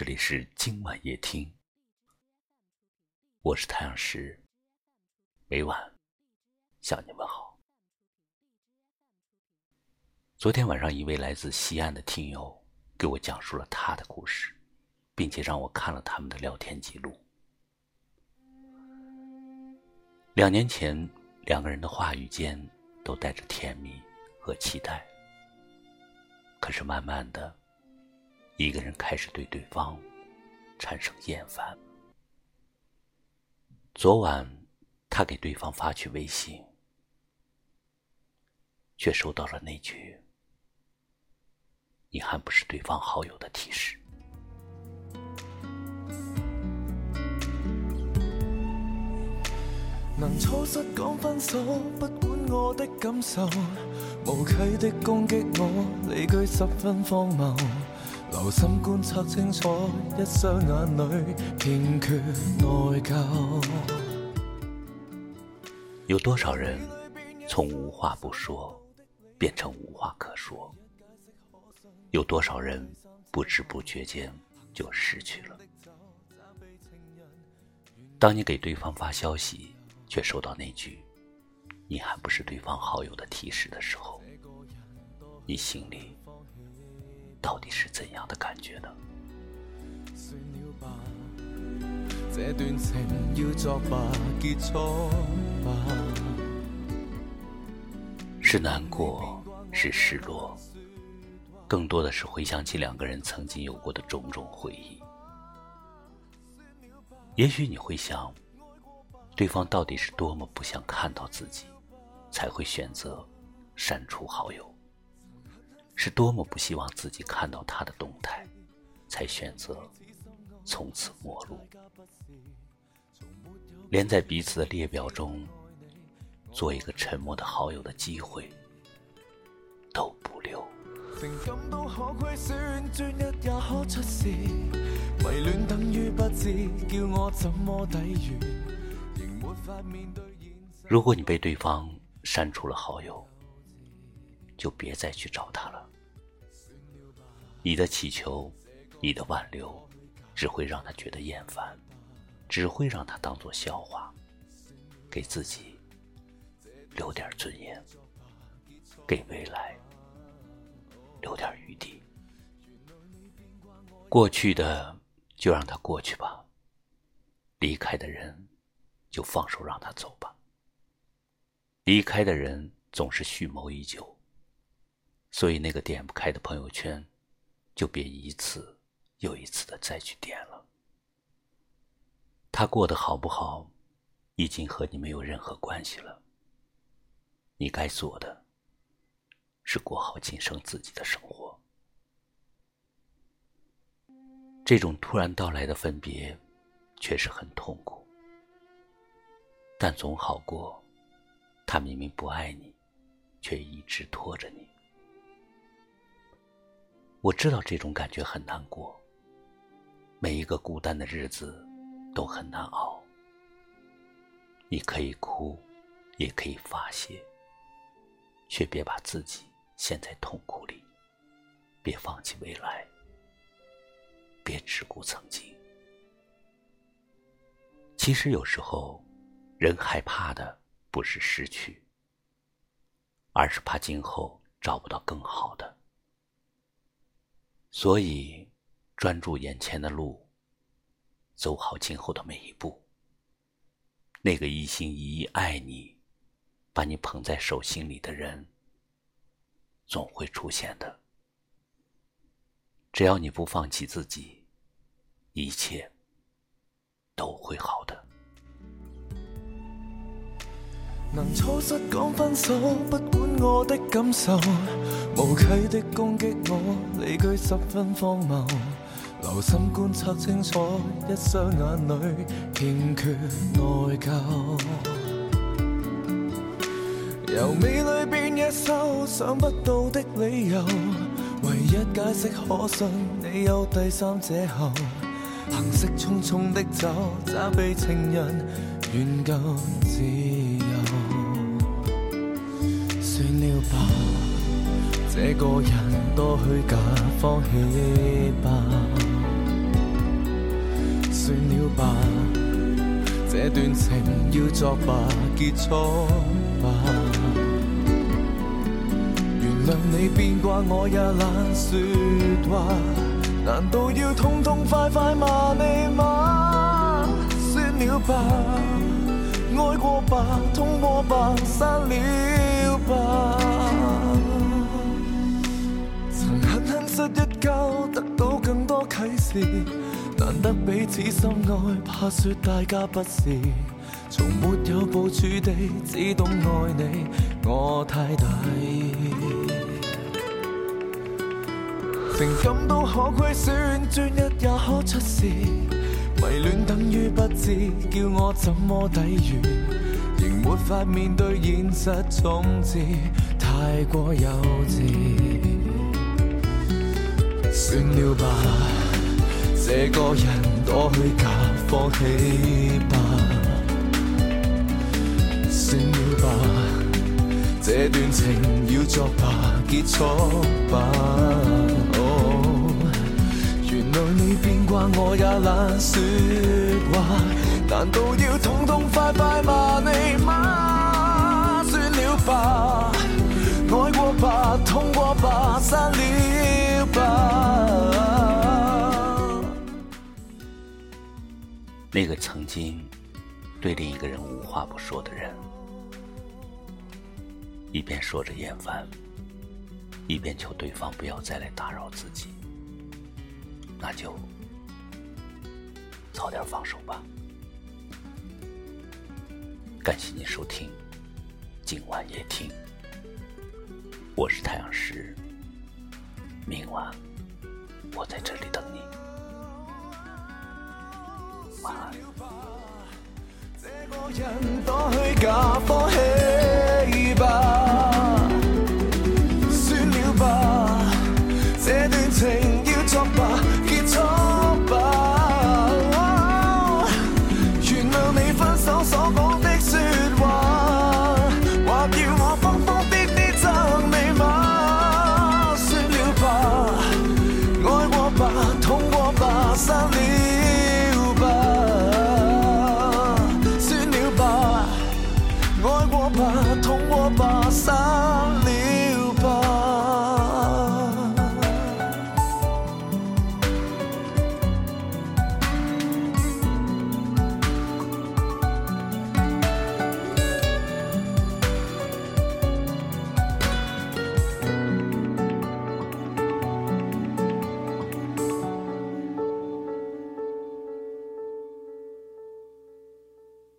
这里是今晚夜听，我是太阳石，每晚向你们好。昨天晚上，一位来自西安的听友给我讲述了他的故事，并且让我看了他们的聊天记录。两年前，两个人的话语间都带着甜蜜和期待，可是慢慢的。一个人开始对对方产生厌烦。昨晚，他给对方发去微信，却收到了那句“你还不是对方好友”的提示。能粗失讲分手，不管我的感受，无稽的攻击我，理据十分荒谬。留心观察清楚，一双眼里欠缺内疚。有多少人从无话不说变成无话可说？有多少人不知不觉间就失去了？当你给对方发消息，却收到那句“你还不是对方好友”的提示的时候，你心里……到底是怎样的感觉呢？是难过，是失落，更多的是回想起两个人曾经有过的种种回忆。也许你会想，对方到底是多么不想看到自己，才会选择删除好友。是多么不希望自己看到他的动态，才选择从此陌路，连在彼此的列表中做一个沉默的好友的机会都不留。如果你被对方删除了好友，就别再去找他了。你的乞求，你的挽留，只会让他觉得厌烦，只会让他当做笑话。给自己留点尊严，给未来留点余地。过去的就让它过去吧，离开的人就放手让他走吧。离开的人总是蓄谋已久，所以那个点不开的朋友圈。就别一次又一次的再去点了。他过得好不好，已经和你没有任何关系了。你该做的，是过好今生自己的生活。这种突然到来的分别，确实很痛苦，但总好过，他明明不爱你，却一直拖着你。我知道这种感觉很难过，每一个孤单的日子都很难熬。你可以哭，也可以发泄，却别把自己陷在痛苦里，别放弃未来，别只顾曾经。其实有时候，人害怕的不是失去，而是怕今后找不到更好的。所以，专注眼前的路，走好今后的每一步。那个一心一意爱你、把你捧在手心里的人，总会出现的。只要你不放弃自己，一切都会好的。能错失讲分手，不管我的感受，无稽的攻击我，理据十分荒谬。留心观察清楚，一双眼里欠缺内疚。由美里变野兽，想不到的理由，唯一解释可信，你有第三者后，行色匆匆的走，责备情人愿够自由。算了吧，这个人多虚假，放弃吧。算了吧，这段情要作罢，结束吧。原谅你变卦，我也懒说话。难道要痛痛快快骂你吗？算了吧，爱过吧，痛过吧，散了。曾狠狠失一跤，得到更多启示。难得彼此深爱，怕说大家不是，从没有部署地只懂爱你，我太大意。情感都可亏损，专一也可出事，迷恋等于不知，叫我怎么抵御？仍没法面对现实总之，太过幼稚。算了吧，这个人多去假，放弃吧。算了吧，这段情要作罢，结束吧。原来你变卦，我也懒说话。难道要痛痛快快骂你吗？算了吧，爱过吧，痛过吧，散了吧。那个曾经对另一个人无话不说的人，一边说着厌烦，一边求对方不要再来打扰自己，那就早点放手吧。感谢您收听今晚夜听，我是太阳石，明晚我在这里等你。晚安。